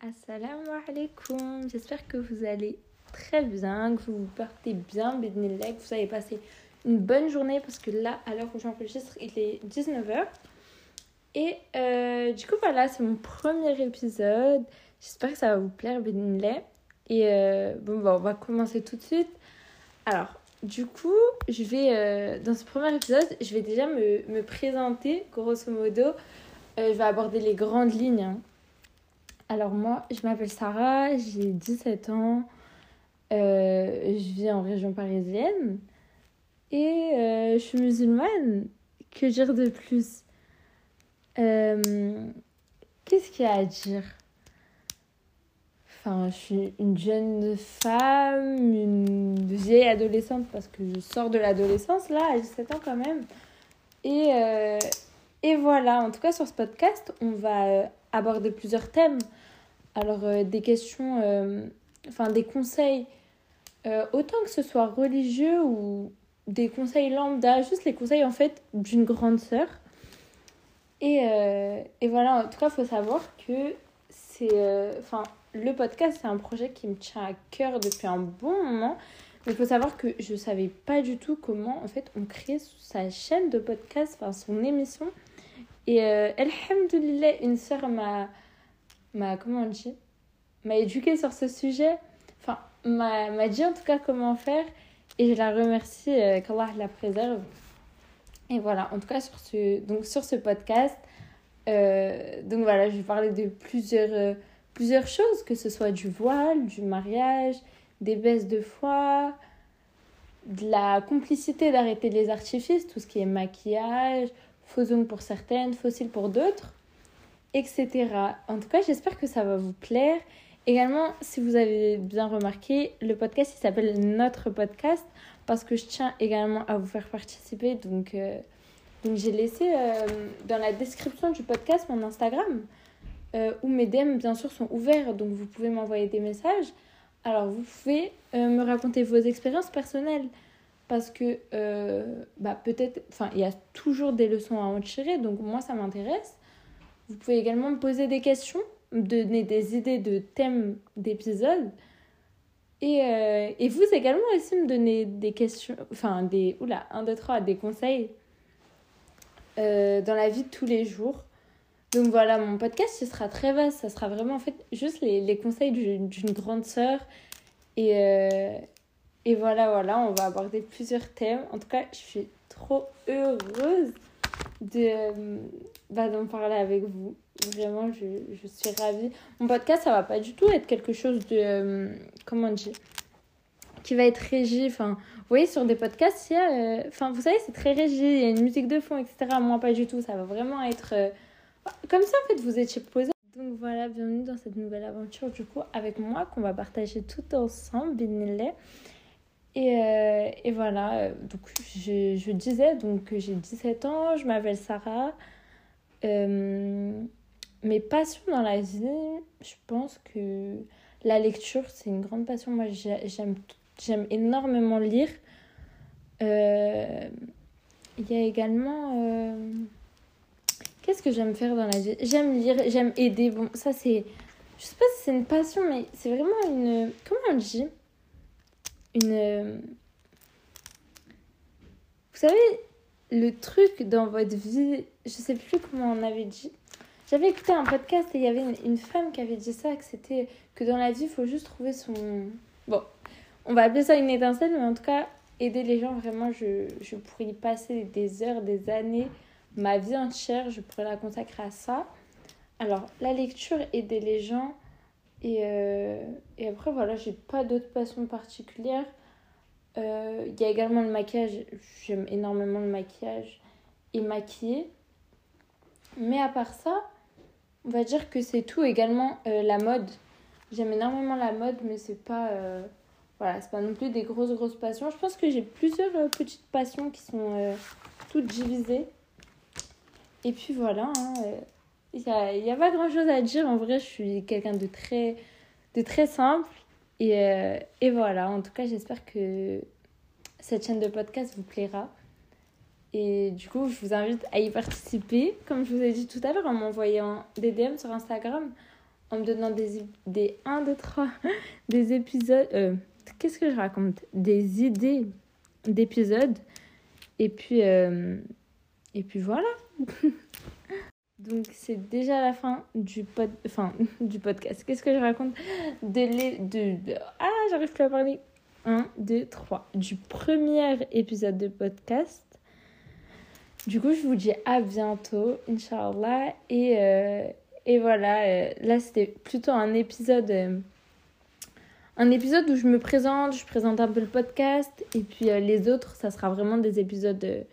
Assalamu alaikum, j'espère que vous allez très bien, que vous vous portez bien, que vous avez passé une bonne journée parce que là, à l'heure où j'enregistre, il est 19h. Et euh, du coup, voilà, c'est mon premier épisode. J'espère que ça va vous plaire, Bénilé. Et euh, bon, bah, on va commencer tout de suite. Alors, du coup, je vais, euh, dans ce premier épisode, je vais déjà me, me présenter, grosso modo. je vais aborder les grandes lignes. Hein. Alors moi, je m'appelle Sarah, j'ai 17 ans, euh, je vis en région parisienne et euh, je suis musulmane. Que dire de plus? Euh, Qu'est-ce qu'il y a à dire? Enfin, je suis une jeune femme, une vieille adolescente parce que je sors de l'adolescence là, à 17 ans quand même. Et, et voilà, en tout cas sur ce podcast, on va aborder plusieurs thèmes. Alors, euh, des questions, euh, enfin des conseils, euh, autant que ce soit religieux ou des conseils lambda, juste les conseils en fait d'une grande sœur. Et, et, voilà, en tout cas, il faut savoir que c'est. Enfin, le podcast, c'est un projet qui me tient à cœur depuis un bon moment. Mais il faut savoir que je savais pas du tout comment, en fait, on crée sa chaîne de podcast, enfin, son émission. Et euh, Alhamdulillah, une sœur m'a, m'a, comment on dit, m'a éduquée sur ce sujet. Enfin, m'a, m'a dit en tout cas comment faire. Et je la remercie, euh, qu'Allah la préserve. Et voilà, en tout cas, sur ce, donc, sur ce podcast, euh, donc voilà, je vais parler de plusieurs, euh, plusieurs choses, que ce soit du voile, du mariage, des baisses de foi, de la complicité d'arrêter les artifices, tout ce qui est maquillage, zoom pour certaines, fossiles pour d'autres, etc. En tout cas, j'espère que ça va vous plaire. Également, si vous avez bien remarqué, le podcast il s'appelle Notre podcast parce que je tiens également à vous faire participer. Donc, euh, j'ai laissé euh, dans la description du podcast mon Instagram euh, où mes DM bien sûr sont ouverts. Donc vous pouvez m'envoyer des messages. Alors vous pouvez me raconter vos expériences personnelles parce que euh, bah, peut-être, enfin, il y a toujours des leçons à en tirer, donc moi ça m'intéresse. Vous pouvez également me poser des questions, me donner des idées de thèmes d'épisodes. Et, euh, et, vous également aussi me donner des questions, enfin des, oula, un, deux, trois, des conseils euh, dans la vie de tous les jours. Donc voilà, mon podcast, ce sera très vaste. Ça sera vraiment en fait juste les, les conseils d'une grande sœur. Et, et voilà, voilà, on va aborder plusieurs thèmes. En tout cas, je suis trop heureuse de bah, d'en parler avec vous. Vraiment, je, je, suis ravie. Mon podcast, ça va pas du tout être quelque chose de... Euh, comment dire Qui va être régi. Enfin, vous voyez, sur des podcasts, il y a... Euh, vous savez, c'est très régi. Il y a une musique de fond, etc. Moi, pas du tout. Ça va vraiment être... Euh, comme ça, en fait, vous étiez posé. Donc voilà, bienvenue dans cette nouvelle aventure, du coup, avec moi, qu'on va partager tout ensemble, Binillah. Et, euh, et, voilà, donc je, je disais donc que j'ai 17 ans, je m'appelle Sarah. Euh, mes passions dans la vie, je pense que la lecture, c'est une grande passion. Moi, j'aime, énormément lire. Euh, il y a également... Qu'est-ce que j'aime faire dans la vie? J'aime lire, j'aime aider. Bon, ça c'est... Je sais pas si c'est une passion, mais c'est vraiment une... Comment on dit? Une... Vous savez, le truc dans votre vie, je sais plus comment on avait dit. J'avais écouté un podcast et il y avait une, femme qui avait dit ça, que c'était que dans la vie, il faut juste trouver son... Bon, on va appeler ça une étincelle, mais en tout cas, aider les gens, vraiment, je, je pourrais y passer des heures, des années, ma vie entière, je pourrais la consacrer à ça. Alors, la lecture, aider les gens, et, euh, après, voilà, j'ai pas d'autres passions particulières. Euh, il y a également le maquillage. J'aime énormément le maquillage et maquiller. Mais à part ça, on va dire que c'est tout. Également euh, la mode. J'aime énormément la mode, mais c'est pas. c'est pas non plus des grosses, grosses passions. Je pense que j'ai plusieurs petites passions qui sont toutes divisées. Et puis voilà. Hein, il n'y a pas grand chose à dire. En vrai, je suis quelqu'un de très, de très simple. Et, euh, et voilà, en tout cas, j'espère que cette chaîne de podcast vous plaira. Et du coup, je vous invite à y participer, comme je vous ai dit tout à l'heure, en m'envoyant des DM sur Instagram, en me donnant des, des 1, 2, 3, des épisodes. Euh, Qu'est-ce que je raconte? Des idées d'épisodes. Et puis, euh, et puis voilà. Donc c'est déjà la fin du, pod... enfin, du podcast. Qu'est-ce que je raconte? De, les... de... Ah, j'arrive plus à parler. 1, 2, 3. Du premier épisode de podcast. Du coup, je vous dis à bientôt, Inch'Allah. Et, euh, et voilà, euh, là c'était plutôt un épisode... Euh, un épisode où je me présente, je présente un peu le podcast. Et puis les autres, ça sera vraiment des épisodes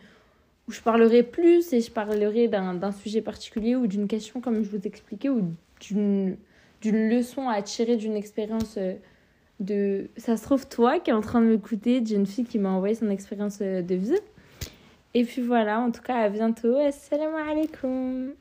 où je parlerai plus et je parlerai d'un sujet particulier ou d'une question, comme je vous expliquais, ou d'une leçon à tirer d'une expérience de... Ça se trouve, toi qui es en train de m'écouter, d'une fille qui m'a envoyé son expérience de vie. Et puis voilà, en tout cas, à bientôt. Assalamu alaikum.